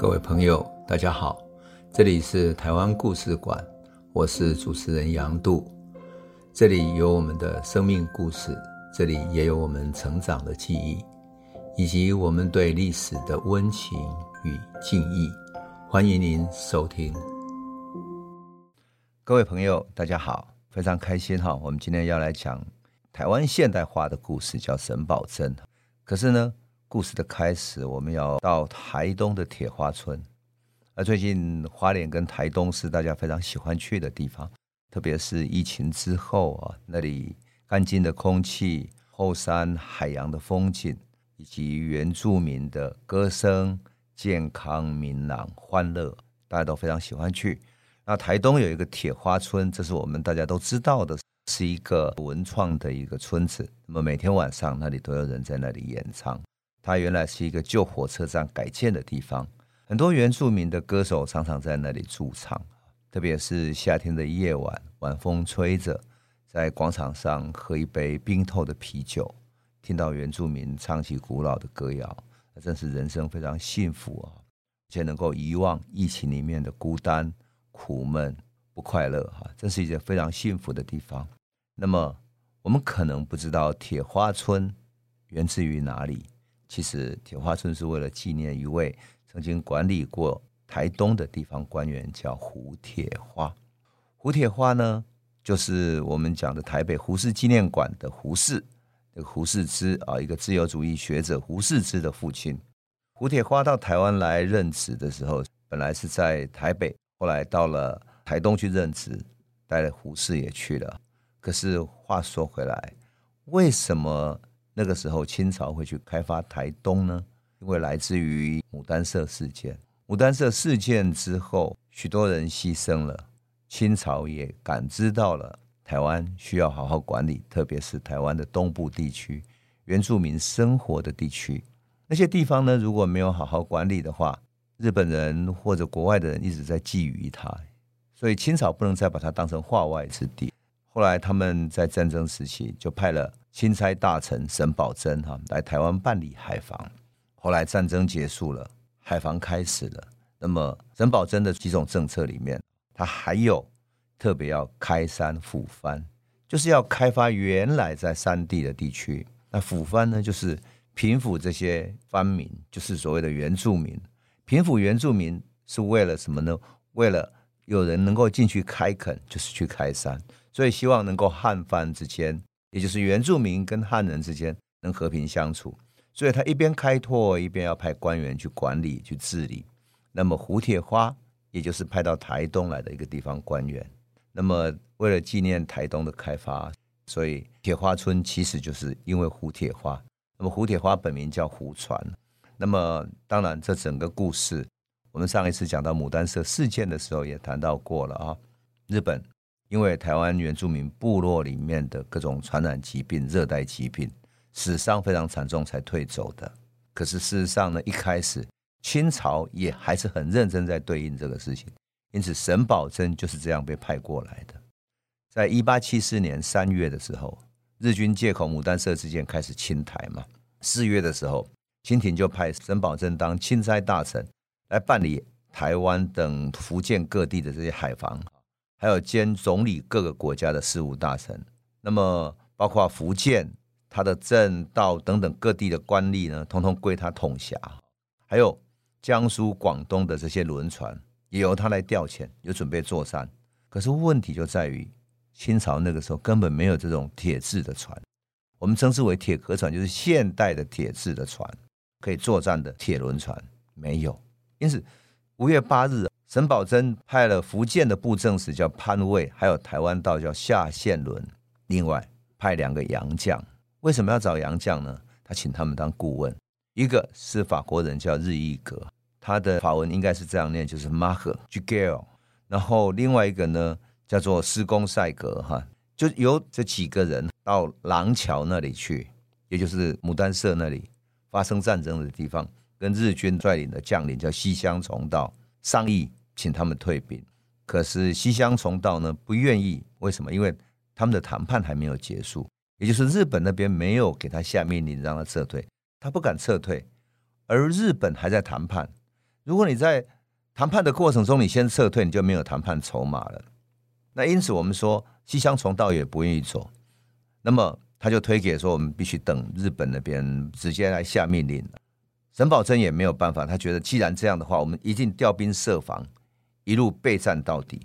各位朋友，大家好，这里是台湾故事馆，我是主持人杨度，这里有我们的生命故事，这里也有我们成长的记忆，以及我们对历史的温情与敬意。欢迎您收听。各位朋友，大家好，非常开心哈，我们今天要来讲台湾现代化的故事，叫沈葆桢。可是呢，故事的开始，我们要到台东的铁花村。而最近花莲跟台东是大家非常喜欢去的地方，特别是疫情之后啊，那里干净的空气、后山海洋的风景，以及原住民的歌声，健康、明朗、欢乐，大家都非常喜欢去。那台东有一个铁花村，这是我们大家都知道的，是一个文创的一个村子。那么每天晚上那里都有人在那里演唱。它原来是一个旧火车站改建的地方，很多原住民的歌手常常在那里驻唱。特别是夏天的夜晚，晚风吹着，在广场上喝一杯冰透的啤酒，听到原住民唱起古老的歌谣，那真是人生非常幸福啊！而且能够遗忘疫情里面的孤单、苦闷、不快乐，哈，真是一件非常幸福的地方。那么，我们可能不知道铁花村源自于哪里。其实铁花村是为了纪念一位曾经管理过台东的地方官员，叫胡铁花。胡铁花呢，就是我们讲的台北胡适纪念馆的胡适，这个胡适之啊，一个自由主义学者胡适之的父亲。胡铁花到台湾来任职的时候，本来是在台北，后来到了台东去任职，带了胡适也去了。可是话说回来，为什么？那个时候，清朝会去开发台东呢？因为来自于牡丹社事件。牡丹社事件之后，许多人牺牲了，清朝也感知到了台湾需要好好管理，特别是台湾的东部地区，原住民生活的地区。那些地方呢，如果没有好好管理的话，日本人或者国外的人一直在觊觎它，所以清朝不能再把它当成化外之地。后来他们在战争时期就派了。钦差大臣沈葆桢哈来台湾办理海防，后来战争结束了，海防开始了。那么沈葆桢的几种政策里面，他还有特别要开山抚番，就是要开发原来在山地的地区。那抚番呢，就是平抚这些番民，就是所谓的原住民。平抚原住民是为了什么呢？为了有人能够进去开垦，就是去开山，所以希望能够汉番之间。也就是原住民跟汉人之间能和平相处，所以他一边开拓，一边要派官员去管理、去治理。那么胡铁花，也就是派到台东来的一个地方官员。那么为了纪念台东的开发，所以铁花村其实就是因为胡铁花。那么胡铁花本名叫胡传。那么当然，这整个故事，我们上一次讲到牡丹社事件的时候也谈到过了啊，日本。因为台湾原住民部落里面的各种传染疾病、热带疾病，死伤非常惨重，才退走的。可是事实上呢，一开始清朝也还是很认真在对应这个事情，因此沈葆桢就是这样被派过来的。在一八七四年三月的时候，日军借口牡丹社事件开始侵台嘛，四月的时候，清廷就派沈葆桢当钦差大臣来办理台湾等福建各地的这些海防。还有兼总理各个国家的事务大臣，那么包括福建、他的镇道等等各地的官吏呢，统统归他统辖。还有江苏、广东的这些轮船，也由他来调遣，有准备作战。可是问题就在于，清朝那个时候根本没有这种铁制的船，我们称之为铁壳船，就是现代的铁制的船，可以作战的铁轮船没有。因此，五月八日。沈葆桢派了福建的布政使叫潘卫，还有台湾道叫夏宪伦，另外派两个洋将。为什么要找洋将呢？他请他们当顾问，一个是法国人叫日意格，他的法文应该是这样念，就是 Marc Jugel。然后另外一个呢叫做施公赛格，哈，就由这几个人到廊桥那里去，也就是牡丹社那里发生战争的地方，跟日军率领的将领叫西乡重道商议。请他们退兵，可是西乡重道呢不愿意，为什么？因为他们的谈判还没有结束，也就是日本那边没有给他下命令让他撤退，他不敢撤退，而日本还在谈判，如果你在谈判的过程中你先撤退，你就没有谈判筹码了。那因此我们说西乡重道也不愿意走，那么他就推给说我们必须等日本那边直接来下命令。沈葆楨也没有办法，他觉得既然这样的话，我们一定调兵设防，一路备战到底。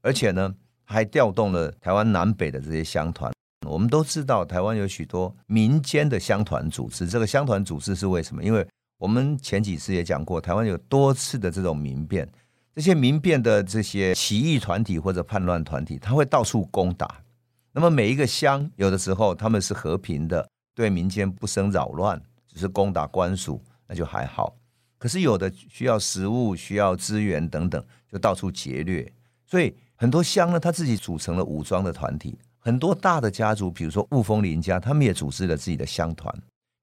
而且呢，还调动了台湾南北的这些乡团。我们都知道，台湾有许多民间的乡团组织。这个乡团组织是为什么？因为我们前几次也讲过，台湾有多次的这种民变，这些民变的这些起义团体或者叛乱团体，他会到处攻打。那么每一个乡，有的时候他们是和平的，对民间不生扰乱，只是攻打官署，那就还好。可是有的需要食物、需要资源等等，就到处劫掠。所以很多乡呢，他自己组成了武装的团体。很多大的家族，比如说雾峰林家，他们也组织了自己的乡团，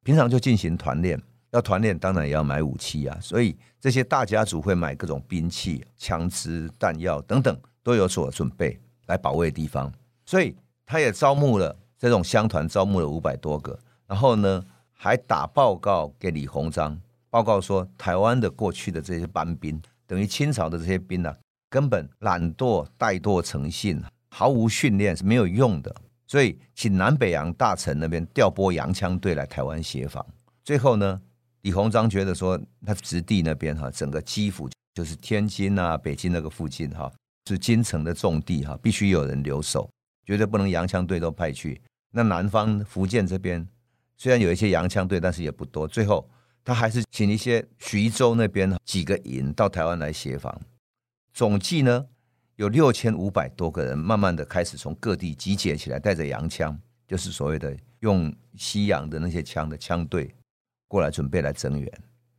平常就进行团练。要团练，当然也要买武器啊。所以这些大家族会买各种兵器、枪支、弹药等等，都有所准备来保卫地方。所以他也招募了这种乡团，招募了五百多个。然后呢，还打报告给李鸿章，报告说台湾的过去的这些班兵，等于清朝的这些兵啊，根本懒惰、怠惰成性。毫无训练是没有用的，所以请南北洋大臣那边调拨洋枪队来台湾协防。最后呢，李鸿章觉得说，他直隶那边哈，整个基辅就是天津啊、北京那个附近哈，是京城的重地哈，必须有人留守，绝对不能洋枪队都派去。那南方福建这边虽然有一些洋枪队，但是也不多。最后他还是请一些徐州那边几个营到台湾来协防，总计呢。有六千五百多个人，慢慢的开始从各地集结起来，带着洋枪，就是所谓的用西洋的那些枪的枪队过来，准备来增援。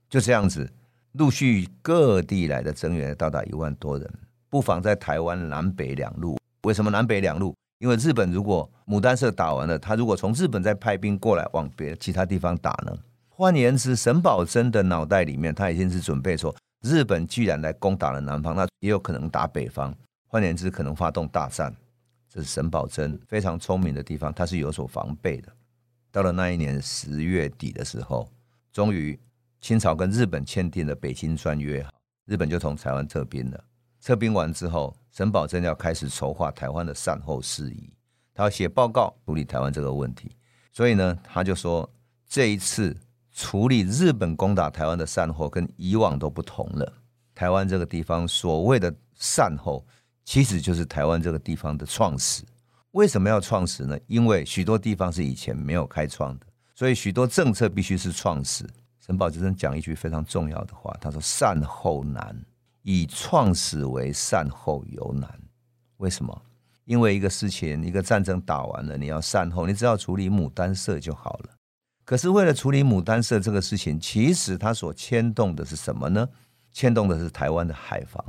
就这样子，陆续各地来的增援到达一万多人，布防在台湾南北两路。为什么南北两路？因为日本如果牡丹社打完了，他如果从日本再派兵过来往别其他地方打呢？换言之，沈葆楨的脑袋里面，他已经是准备说，日本既然来攻打了南方，那也有可能打北方。换言之，可能发动大战，这是沈葆楨非常聪明的地方，他是有所防备的。到了那一年十月底的时候，终于清朝跟日本签订了《北京专约》，日本就从台湾撤兵了。撤兵完之后，沈葆楨要开始筹划台湾的善后事宜，他要写报告处理台湾这个问题。所以呢，他就说这一次处理日本攻打台湾的善后跟以往都不同了。台湾这个地方所谓的善后。其实就是台湾这个地方的创始。为什么要创始呢？因为许多地方是以前没有开创的，所以许多政策必须是创始。沈葆楨讲一句非常重要的话，他说：“善后难，以创始为善后尤难。”为什么？因为一个事情，一个战争打完了，你要善后，你只要处理牡丹社就好了。可是为了处理牡丹社这个事情，其实它所牵动的是什么呢？牵动的是台湾的海防。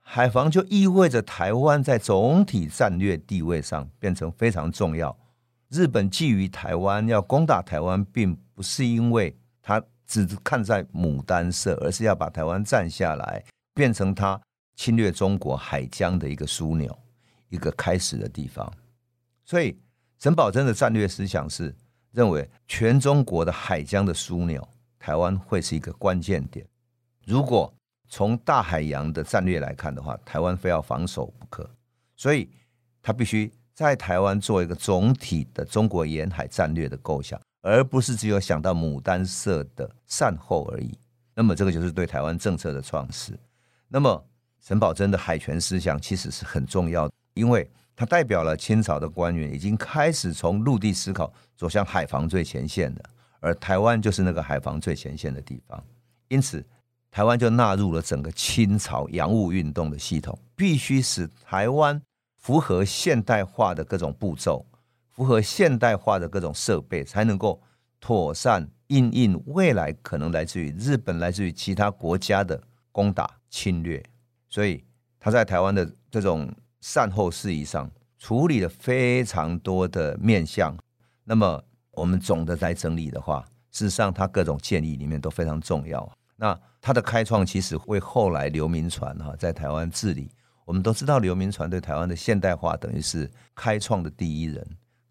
海防就意味着台湾在总体战略地位上变成非常重要。日本觊觎台湾要攻打台湾，并不是因为他只看在牡丹社，而是要把台湾占下来，变成他侵略中国海疆的一个枢纽，一个开始的地方。所以，沈葆楨的战略思想是认为全中国的海疆的枢纽，台湾会是一个关键点。如果从大海洋的战略来看的话，台湾非要防守不可，所以他必须在台湾做一个总体的中国沿海战略的构想，而不是只有想到牡丹社的善后而已。那么这个就是对台湾政策的创始。那么沈葆楨的海权思想其实是很重要的，因为它代表了清朝的官员已经开始从陆地思考走向海防最前线的，而台湾就是那个海防最前线的地方，因此。台湾就纳入了整个清朝洋务运动的系统，必须使台湾符合现代化的各种步骤，符合现代化的各种设备，才能够妥善应应未来可能来自于日本、来自于其他国家的攻打侵略。所以他在台湾的这种善后事宜上处理了非常多的面向。那么我们总的来整理的话，事实上他各种建议里面都非常重要。那他的开创其实为后来刘铭传哈在台湾治理，我们都知道刘铭传对台湾的现代化等于是开创的第一人。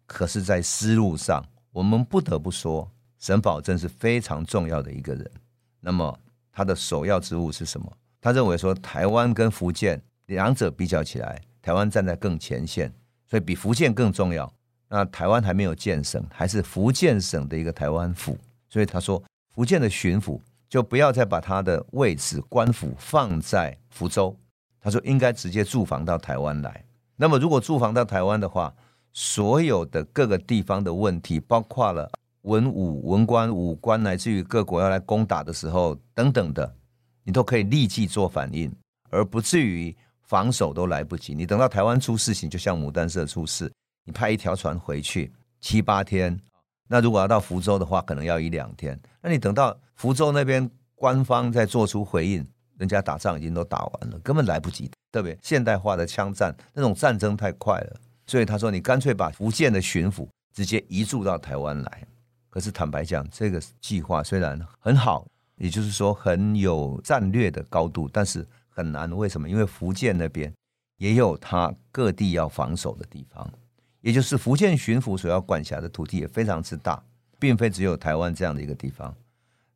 可是，在思路上，我们不得不说，沈葆桢是非常重要的一个人。那么，他的首要之务是什么？他认为说，台湾跟福建两者比较起来，台湾站在更前线，所以比福建更重要。那台湾还没有建省，还是福建省的一个台湾府，所以他说，福建的巡抚就不要再把他的位置官府放在福州，他说应该直接驻防到台湾来。那么如果驻防到台湾的话，所有的各个地方的问题，包括了文武、文官、武官，乃至于各国要来攻打的时候等等的，你都可以立即做反应，而不至于防守都来不及。你等到台湾出事情，就像牡丹社出事，你派一条船回去七八天，那如果要到福州的话，可能要一两天。那你等到福州那边官方再做出回应，人家打仗已经都打完了，根本来不及。特别现代化的枪战，那种战争太快了。所以他说：“你干脆把福建的巡抚直接移驻到台湾来。”可是坦白讲，这个计划虽然很好，也就是说很有战略的高度，但是很难。为什么？因为福建那边也有他各地要防守的地方，也就是福建巡抚所要管辖的土地也非常之大，并非只有台湾这样的一个地方。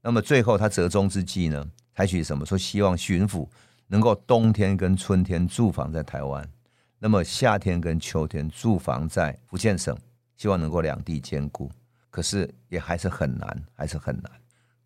那么最后他折中之计呢，采取什么？说希望巡抚能够冬天跟春天驻防在台湾。那么夏天跟秋天驻防在福建省，希望能够两地兼顾，可是也还是很难，还是很难。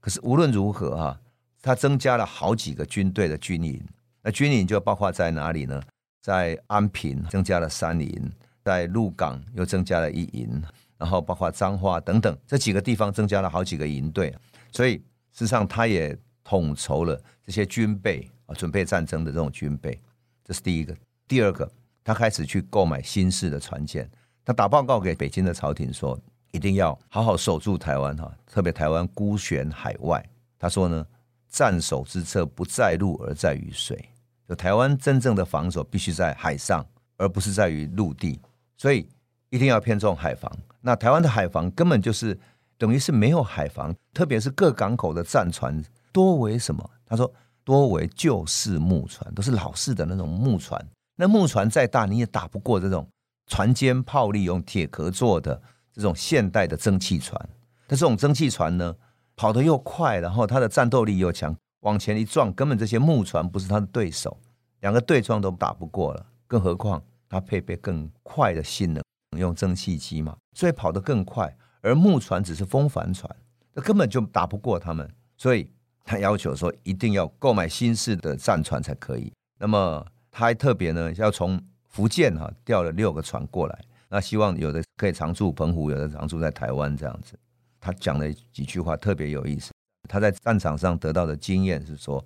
可是无论如何啊，他增加了好几个军队的军营，那军营就包括在哪里呢？在安平增加了三营，在鹿港又增加了一营，然后包括彰化等等这几个地方增加了好几个营队，所以事实上他也统筹了这些军备啊，准备战争的这种军备，这是第一个。第二个。他开始去购买新式的船舰，他打报告给北京的朝廷说，一定要好好守住台湾哈，特别台湾孤悬海外。他说呢，战守之策不在陆而在于水，就台湾真正的防守必须在海上，而不是在于陆地，所以一定要偏重海防。那台湾的海防根本就是等于是没有海防，特别是各港口的战船多为什么？他说多为旧式木船，都是老式的那种木船。那木船再大，你也打不过这种船坚炮利、用铁壳做的这种现代的蒸汽船。但这种蒸汽船呢，跑得又快，然后它的战斗力又强，往前一撞，根本这些木船不是他的对手，两个对撞都打不过了。更何况他配备更快的性能，用蒸汽机嘛，所以跑得更快。而木船只是风帆船，那根本就打不过他们。所以他要求说，一定要购买新式的战船才可以。那么。他还特别呢，要从福建哈调了六个船过来，那希望有的可以常驻澎湖，有的常驻在台湾这样子。他讲了几句话特别有意思。他在战场上得到的经验是说，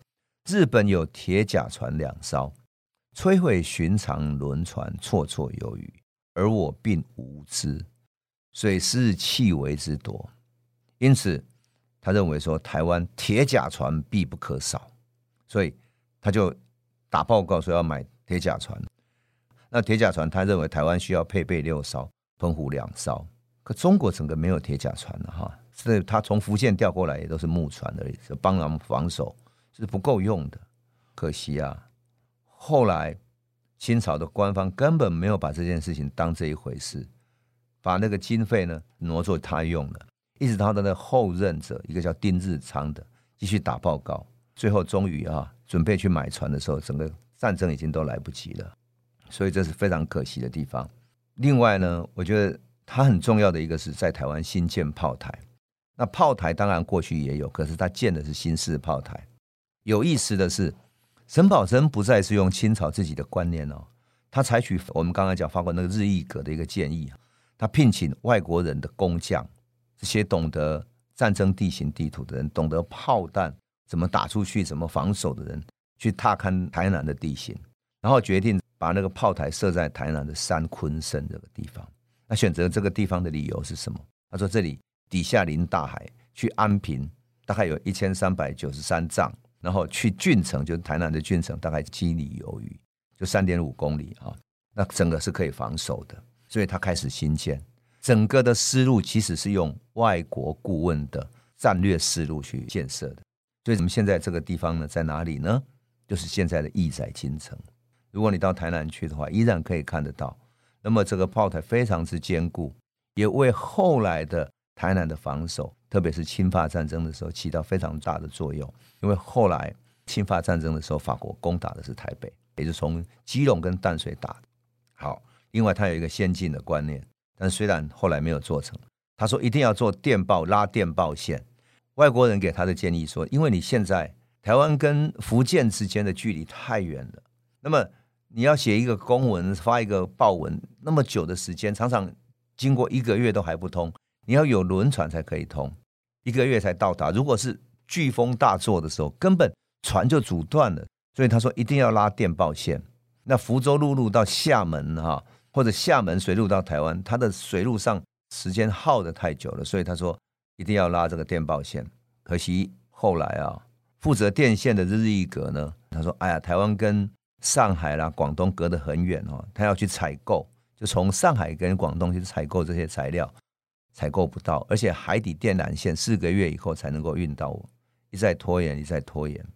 日本有铁甲船两艘，摧毁寻常轮船绰绰有余，而我并无知，水师弃为之多。因此，他认为说台湾铁甲船必不可少，所以他就。打报告说要买铁甲船，那铁甲船他认为台湾需要配备六艘，澎湖两艘，可中国整个没有铁甲船了哈，是他从福建调过来也都是木船而已，是帮他们防守是不够用的，可惜啊。后来清朝的官方根本没有把这件事情当这一回事，把那个经费呢挪作他用了，一直到他的后任者一个叫丁日昌的继续打报告，最后终于啊。准备去买船的时候，整个战争已经都来不及了，所以这是非常可惜的地方。另外呢，我觉得它很重要的一个是在台湾新建炮台。那炮台当然过去也有，可是他建的是新式炮台。有意思的是，沈葆桢不再是用清朝自己的观念哦，他采取我们刚才讲法国那个日意阁的一个建议，他聘请外国人的工匠，这些懂得战争地形地图的人，懂得炮弹。怎么打出去，怎么防守的人去踏勘台南的地形，然后决定把那个炮台设在台南的三鲲鯓这个地方。那选择这个地方的理由是什么？他说这里底下临大海，去安平大概有一千三百九十三丈，然后去郡城，就是台南的郡城，大概七里有余，就三点五公里啊。那整个是可以防守的，所以他开始兴建。整个的思路其实是用外国顾问的战略思路去建设的。所以，我们现在这个地方呢，在哪里呢？就是现在的义载金城。如果你到台南去的话，依然可以看得到。那么，这个炮台非常之坚固，也为后来的台南的防守，特别是清法战争的时候起到非常大的作用。因为后来清法战争的时候，法国攻打的是台北，也就是从基隆跟淡水打。好，另外他有一个先进的观念，但虽然后来没有做成，他说一定要做电报拉电报线。外国人给他的建议说，因为你现在台湾跟福建之间的距离太远了，那么你要写一个公文发一个报文，那么久的时间，常常经过一个月都还不通。你要有轮船才可以通，一个月才到达。如果是飓风大作的时候，根本船就阻断了。所以他说一定要拉电报线。那福州陆路到厦门哈，或者厦门水路到台湾，它的水路上时间耗得太久了，所以他说一定要拉这个电报线。可惜后来啊，负责电线的日日一格呢，他说：“哎呀，台湾跟上海啦、广东隔得很远哦，他要去采购，就从上海跟广东去采购这些材料。”采购不到，而且海底电缆线四个月以后才能够运到我，一再拖延，一再拖延。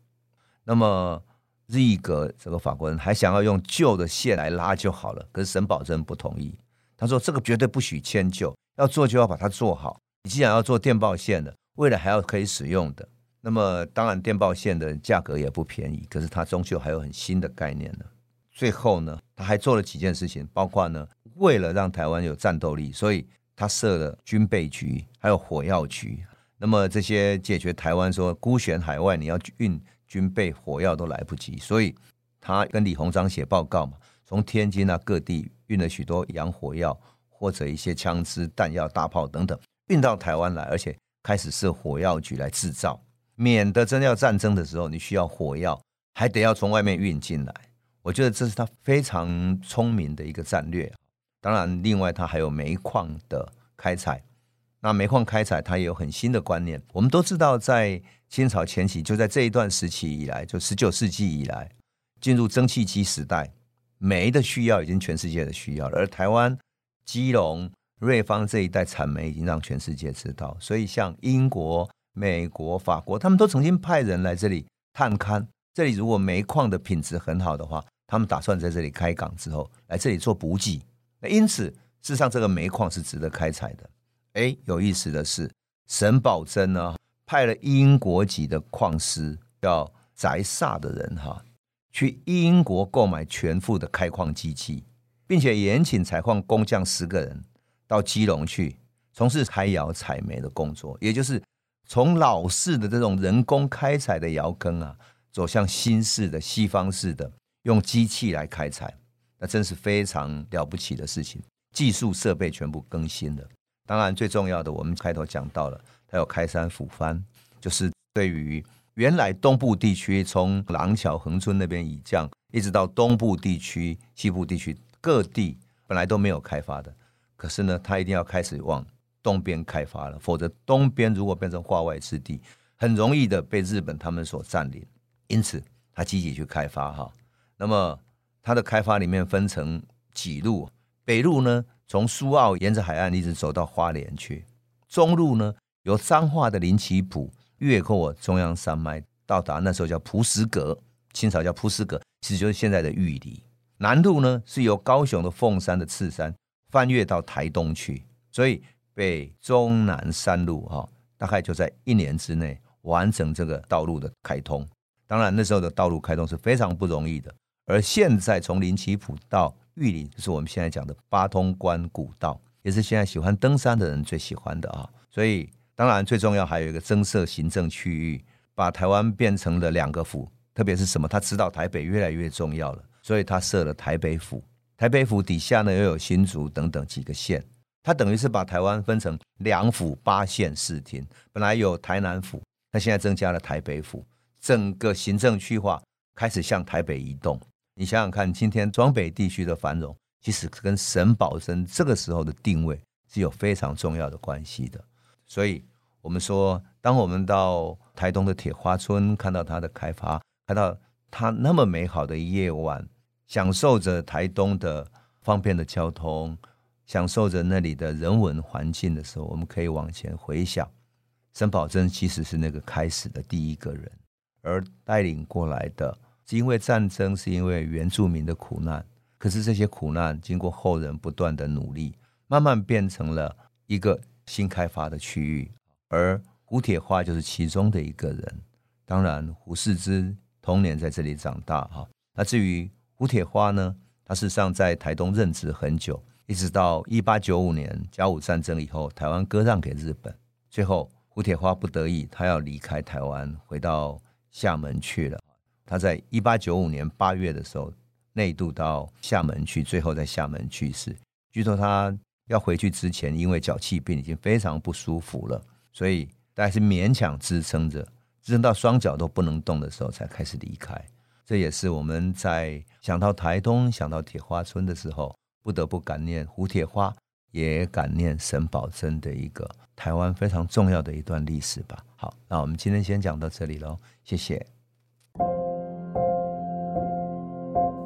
那么日格这个法国人还想要用旧的线来拉就好了，可是沈葆桢不同意。他说：“这个绝对不许迁就，要做就要把它做好。你既然要做电报线的，未来还要可以使用的，那么当然电报线的价格也不便宜。可是他终究还有很新的概念呢。最后呢，他还做了几件事情，包括呢，为了让台湾有战斗力，所以。他设了军备局，还有火药局。那么这些解决台湾说孤悬海外，你要运军备、火药都来不及，所以他跟李鸿章写报告嘛，从天津啊各地运了许多洋火药或者一些枪支、弹药、大炮等等，运到台湾来，而且开始设火药局来制造，免得真要战争的时候，你需要火药，还得要从外面运进来。我觉得这是他非常聪明的一个战略。当然，另外它还有煤矿的开采。那煤矿开采，它也有很新的观念。我们都知道，在清朝前期，就在这一段时期以来，就十九世纪以来，进入蒸汽机时代，煤的需要已经全世界的需要了。而台湾、基隆、瑞芳这一带产煤，已经让全世界知道。所以，像英国、美国、法国，他们都曾经派人来这里探勘。这里如果煤矿的品质很好的话，他们打算在这里开港之后，来这里做补给。那因此，事实上，这个煤矿是值得开采的。哎，有意思的是，沈葆桢呢派了英国籍的矿师叫翟萨的人哈，去英国购买全副的开矿机器，并且延请采矿工匠十个人到基隆去从事开窑采煤的工作，也就是从老式的这种人工开采的窑坑啊，走向新式的西方式的用机器来开采。那真是非常了不起的事情，技术设备全部更新了。当然，最重要的，我们开头讲到了，它有开山抚番，就是对于原来东部地区，从廊桥、横村那边以降，一直到东部地区、西部地区各地，本来都没有开发的。可是呢，它一定要开始往东边开发了，否则东边如果变成化外之地，很容易的被日本他们所占领。因此，他积极去开发哈。那么。它的开发里面分成几路，北路呢，从苏澳沿着海岸一直走到花莲去；中路呢，由彰化的林奇埔越过中央山脉，到达那时候叫蒲石阁，清朝叫蒲石阁，其实就是现在的玉里；南路呢，是由高雄的凤山的赤山翻越到台东去。所以北中南三路哈，大概就在一年之内完成这个道路的开通。当然那时候的道路开通是非常不容易的。而现在从林奇埔到玉里，就是我们现在讲的八通关古道，也是现在喜欢登山的人最喜欢的啊。所以，当然最重要还有一个增设行政区域，把台湾变成了两个府。特别是什么？他知道台北越来越重要了，所以他设了台北府。台北府底下呢又有新竹等等几个县，他等于是把台湾分成两府八县四厅。本来有台南府，那现在增加了台北府，整个行政区划开始向台北移动。你想想看，今天庄北地区的繁荣，其实跟沈葆桢这个时候的定位是有非常重要的关系的。所以，我们说，当我们到台东的铁花村，看到它的开发，看到它那么美好的夜晚，享受着台东的方便的交通，享受着那里的人文环境的时候，我们可以往前回想，沈葆桢其实是那个开始的第一个人，而带领过来的。是因为战争，是因为原住民的苦难。可是这些苦难经过后人不断的努力，慢慢变成了一个新开发的区域，而胡铁花就是其中的一个人。当然，胡适之童年在这里长大哈。那至于胡铁花呢，他事实上在台东任职很久，一直到一八九五年甲午战争以后，台湾割让给日本，最后胡铁花不得已，他要离开台湾，回到厦门去了。他在一八九五年八月的时候内渡到厦门去，最后在厦门去世。据说他要回去之前，因为脚气病已经非常不舒服了，所以大概是勉强支撑着，支撑到双脚都不能动的时候才开始离开。这也是我们在想到台东、想到铁花村的时候，不得不感念胡铁花，也感念沈葆桢的一个台湾非常重要的一段历史吧。好，那我们今天先讲到这里喽，谢谢。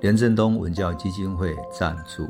连振东文教基金会赞助。